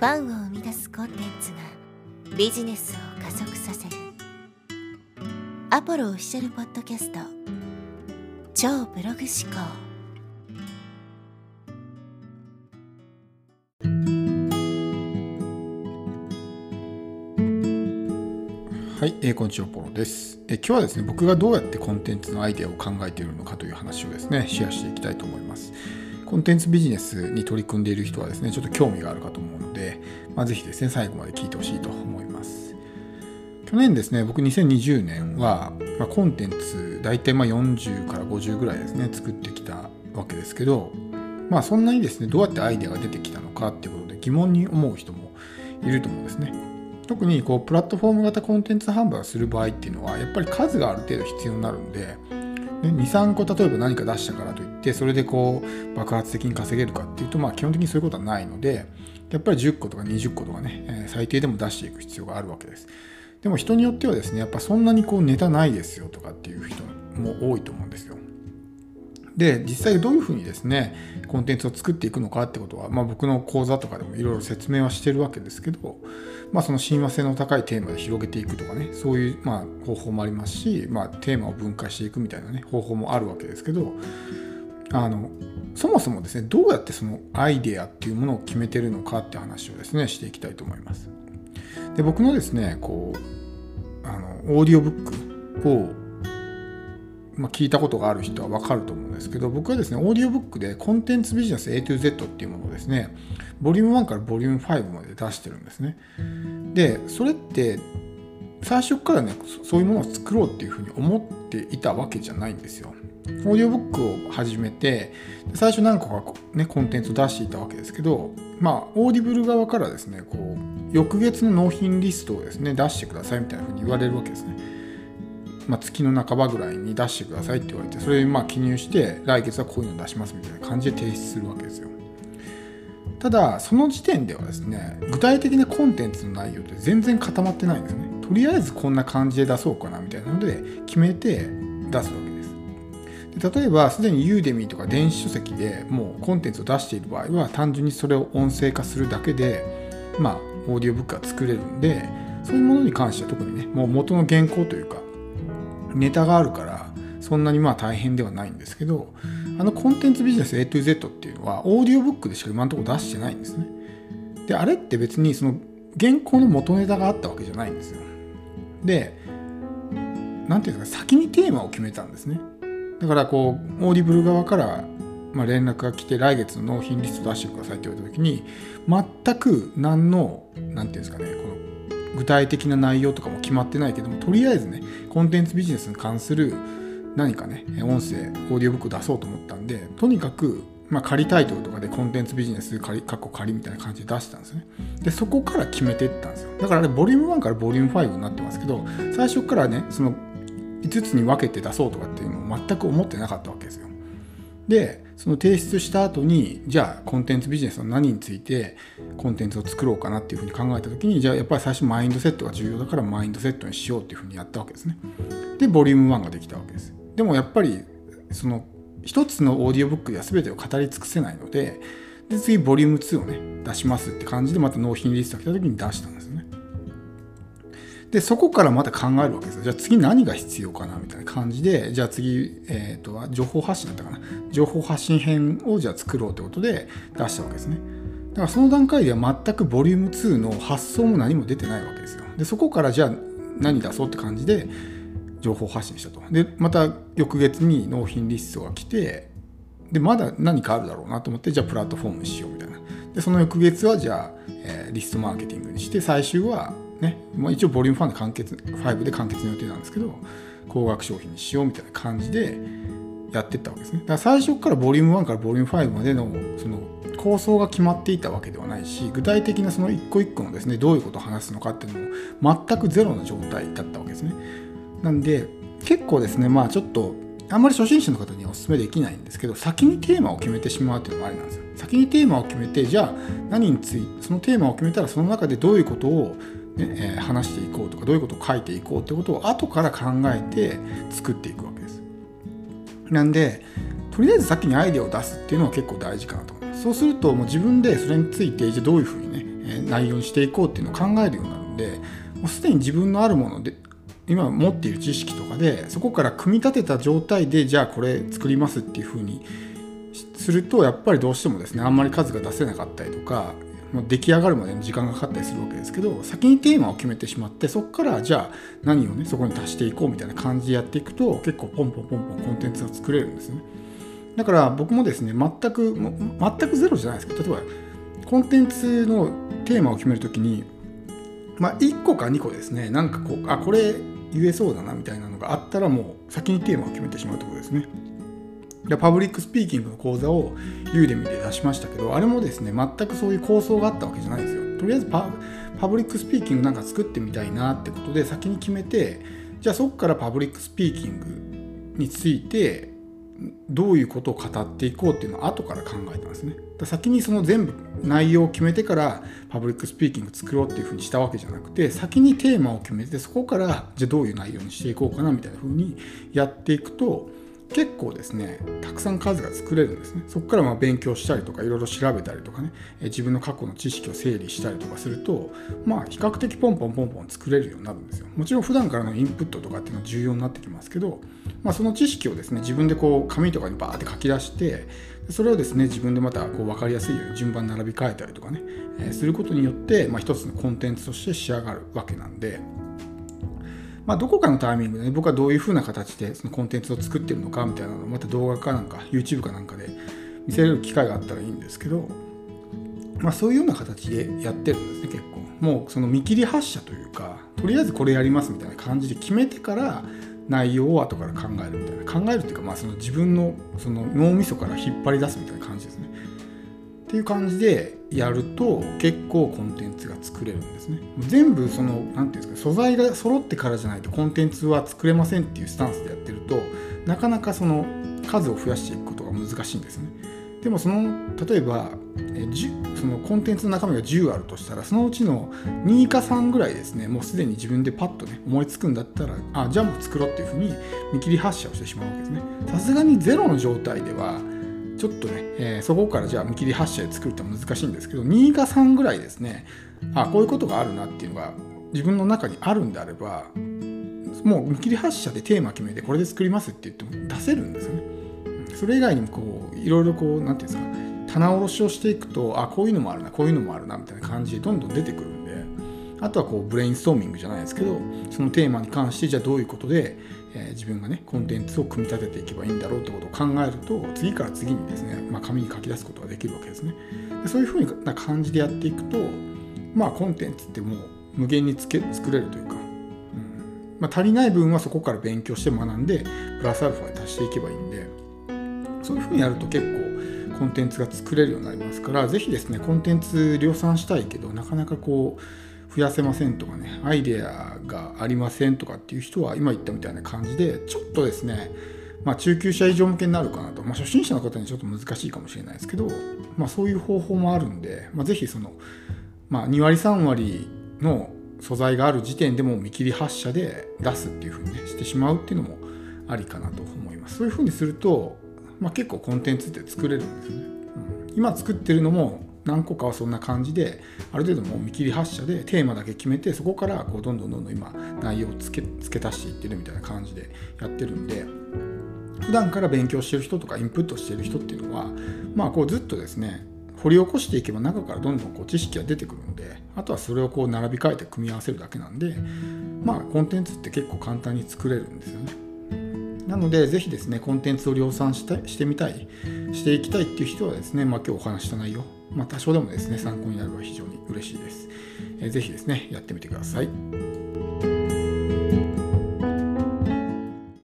ファンを生み出すコンテンツがビジネスを加速させる。アポロオフィシャルポッドキャスト。超ブログ思考。はい、えー、こんにちは、ポロです、えー、今日はですね、僕がどうやってコンテンツのアイデアを考えているのかという話をですね、シェアしていきたいと思います。コンテンツビジネスに取り組んでいる人はですね、ちょっと興味があるかと思うので、まあ、ぜひですね、最後まで聞いてほしいと思います。去年ですね、僕2020年は、まあ、コンテンツ大体まあ40から50ぐらいですね、作ってきたわけですけど、まあそんなにですね、どうやってアイデアが出てきたのかっていうことで疑問に思う人もいると思うんですね。特にこうプラットフォーム型コンテンツ販売をする場合っていうのはやっぱり数がある程度必要になるんで23個例えば何か出したからといってそれでこう爆発的に稼げるかっていうとまあ基本的にそういうことはないのでやっぱり10個とか20個とかね、最低でも出していく必要があるわけです。でも人によってはですねやっぱそんなにこうネタないですよとかっていう人も多いと思うんですよ。で実際どういうふうにですねコンテンツを作っていくのかってことは、まあ、僕の講座とかでもいろいろ説明はしてるわけですけど、まあ、その親和性の高いテーマで広げていくとかねそういうまあ方法もありますし、まあ、テーマを分解していくみたいなね方法もあるわけですけどあのそもそもですねどうやってそのアイデアっていうものを決めてるのかって話をですねしていきたいと思います。で僕のですねこうあのオーディオブックをまあ、聞いたことがある人は分かると思うんですけど僕はですねオーディオブックでコンテンツビジネス A to Z っていうものをですねボリューム1からボリューム5まで出してるんですね。でそれって最初からねそういうものを作ろうっていうふうに思っていたわけじゃないんですよ。オーディオブックを始めて最初何個かねコンテンツを出していたわけですけどまあオーディブル側からですねこう翌月の納品リストをですね出してくださいみたいなふうに言われるわけですね。まあ、月の半ばぐらいに出してくださいって言われてそれにまあ記入して来月はこういうの出しますみたいな感じで提出するわけですよ。ただその時点ではですね具体的なコンテンツの内容って全然固まってないんですね。とりあえずこんな感じで出そうかなみたいなので決めて出すわけです。で例えばすでにユーデミーとか電子書籍でもうコンテンツを出している場合は単純にそれを音声化するだけでまあオーディオブックが作れるんでそういうものに関しては特にねもう元の原稿というかネタがあるからそんなにまあ大変ではないんですけどあのコンテンツビジネス A to Z っていうのはオーディオブックでしか今のところ出してないんですね。であれって別にその原稿の元ネタがあったわけじゃないんですよ。で何ていうんですか先にテーマを決めたんですね。だからこうオーディブル側からまあ、連絡が来て来月の納品リスト出してくださいって言われた時に全く何の何て言うんですかねこの具体的な内容とかも決まってないけどもとりあえずねコンテンツビジネスに関する何かね音声オーディオブック出そうと思ったんでとにかくまあ、仮タイトルとかでコンテンツビジネス仮、カッコ仮みたいな感じで出したんですね。で、そこから決めていったんですよ。だからあれ、ボリューム1からボリューム5になってますけど、最初からね、その5つに分けて出そうとかっていうのを全く思ってなかったわけですよ。で、その提出した後にじゃあコンテンツビジネスの何についてコンテンツを作ろうかなっていうふうに考えた時にじゃあやっぱり最初マインドセットが重要だからマインドセットにしようっていうふうにやったわけですね。でボリューム1ができたわけです。でもやっぱりその一つのオーディオブックでは全てを語り尽くせないのでで次ボリューム2をね出しますって感じでまた納品リストが来た時に出したんで、そこからまた考えるわけですよ。じゃあ次何が必要かなみたいな感じで、じゃあ次、えっ、ー、と、情報発信だったかな。情報発信編をじゃあ作ろうということで出したわけですね。だからその段階では全くボリューム2の発想も何も出てないわけですよ。で、そこからじゃあ何出そうって感じで情報発信したと。で、また翌月に納品リストが来て、で、まだ何かあるだろうなと思って、じゃあプラットフォームにしようみたいな。で、その翌月はじゃあ、えー、リストマーケティングにして、最終はね、まあ、一応ボリューム5で完結5で完結の予定なんですけど高額商品にしようみたいな感じでやってったわけですね。だから最初からボリューム1からボリューム5までのその構想が決まっていたわけではないし具体的なその一個一個のですねどういうことを話すのかっていうのも全くゼロの状態だったわけですね。なんで結構ですねまあちょっとあんまり初心者の方にはお勧めできないんですけど先にテーマを決めてしまうっていうのもありなんですよ。先にテーマを決めてじゃあ何についてそのテーマを決めたらその中でどういうことをね、話していこうとかどういうことを書いていこうってことを後から考えて作っていくわけです。なんでとりあえず先にアイデアを出すっていうのは結構大事かなと思います。そうするともう自分でそれについてじゃどういうふうにね、内容にしていこうっていうのを考えるようになるんでもうすでに自分のあるもので今持っている知識とかでそこから組み立てた状態でじゃあこれ作りますっていうふうにするとやっぱりどうしてもですねあんまり数が出せなかったりとかもう出来上がるまでに時間がかかったりするわけですけど先にテーマを決めてしまってそこからじゃあ何をねそこに足していこうみたいな感じでやっていくと結構ポンポンポンポンコンテンツが作れるんですね。だから僕もですね全く全くゼロじゃないですけど例えばコンテンツのテーマを決めるときにまあ1個か2個ですねなんかこうあこれ言えそうだなみたいなのがあったらもう先にテーマを決めてしまうところですね。でパブリックスピーキングの講座をユーデミで出しましたけどあれもですね全くそういう構想があったわけじゃないんですよとりあえずパパブリックスピーキングなんか作ってみたいなってことで先に決めてじゃあそこからパブリックスピーキングについてどういうことを語っていこうっていうのを後から考えたんですね。先にその全部内容を決めてからパブリックスピーキング作ろうっていうふうにしたわけじゃなくて先にテーマを決めてそこからじゃあどういう内容にしていこうかなみたいなふうにやっていくと結構ですねたくさん数が作れるんですね。そこからま勉強したりとかいろいろ調べたりとかね。自分の過去の知識を整理したりとかするとまあ比較的ポンポンポンポン作れるようになるんですよ。もちろん普段からのインプットとかっていうのは重要になってきますけど、まあ、その知識をですね自分でこう紙とかにバーって書き出してそれをですね自分でまたこう分かりやすいように順番並び替えたりとかね、え、することによって、まあ、一つのコンテンツとして仕上がるわけなんでまあ、どこかのタイミングで、ね、僕はどういうふうな形でそのコンテンツを作ってるのかみたいなのをまた動画かなんか YouTube かなんかで見せれる機会があったらいいんですけど、まあ、そういうような形でやってるんですね結構。もうその見切り発車というかとりあえずこれやりますみたいな感じで決めてから内容を後から考えるみたいな。考えるっていうか、まあ、その自分のその脳みそから引っ張り出すみたいな感じですね。っていう感じでやると結構コンテンツが作れるんですね。全部その何て言うんですか素材が揃ってからじゃないとコンテンツは作れませんっていうスタンスでやってるとなかなかその数を増やしていくことが難しいんですね。でもその例えばそのコンテンツの中身が10あるとしたらそのうちの2か3ぐらいですねもうすでに自分でパッとね思いつくんだったらあじゃあもう作ろうっていうふうに見切り発車をしてしまうわけですね。さすがにゼロの状態ではちょっとね、えー、そこからじゃあ見切り発車で作るって難しいんですけど2か3ぐらいですねあこういうことがあるなっていうのが自分の中にあるんであればもう見切り発車でテーマ決めてこれで作りますって言っても出せるんですよね。それ以外にもこういろいろこう何て言うんですか棚卸しをしていくとあこういうのもあるなこういうのもあるなみたいな感じでどんどん出てくるんであとはこうブレインストーミングじゃないですけどそのテーマに関してじゃあどういうことでえー、自分がねコンテンツを組み立てていけばいいんだろうってことを考えると次から次にですね、まあ、紙に書き出すことができるわけですね。でそういうふうな感じでやっていくとまあコンテンツってもう無限につけ作れるというか、うんまあ、足りない分はそこから勉強して学んでプラスアルファで足していけばいいんでそういうふうにやると結構コンテンツが作れるようになりますから是非ですねコンテンツ量産したいけどなかなかこう増やせませんとかねアイデアがありませんとかっていう人は今言ったみたいな感じでちょっとですねまあ、中級者以上向けになるかなと、まあ、初心者の方にちょっと難しいかもしれないですけど、まあ、そういう方法もあるんで、まあ、ぜひその、まあ、2割3割の素材がある時点でも見切り発車で出すっていうふうに、ね、してしまうっていうのもありかなと思います。そういうふうにすると、まあ、結構コンテンツって作れるんですよね、うん、今作ってるのも何個かはそんな感じである程度もう見切り発車でテーマだけ決めてそこからこうどんどんどんどん今内容を付け付け足していってるみたいな感じでやってるんで普段から勉強してる人とかインプットしてる人っていうのはまあこうずっとですね掘り起こしていけば中からどんどんこう知識が出てくるんであとはそれをこう並び替えて組み合わせるだけなんでまあコンテンツって結構簡単に作れるんですよね。なので、ぜひですね、コンテンツを量産したしてみたい、していきたいっていう人はですね、まあ、今日お話した内容、まあ、多少でもですね、参考になれば非常に嬉しいです。えー、ぜひですね、やってみてください。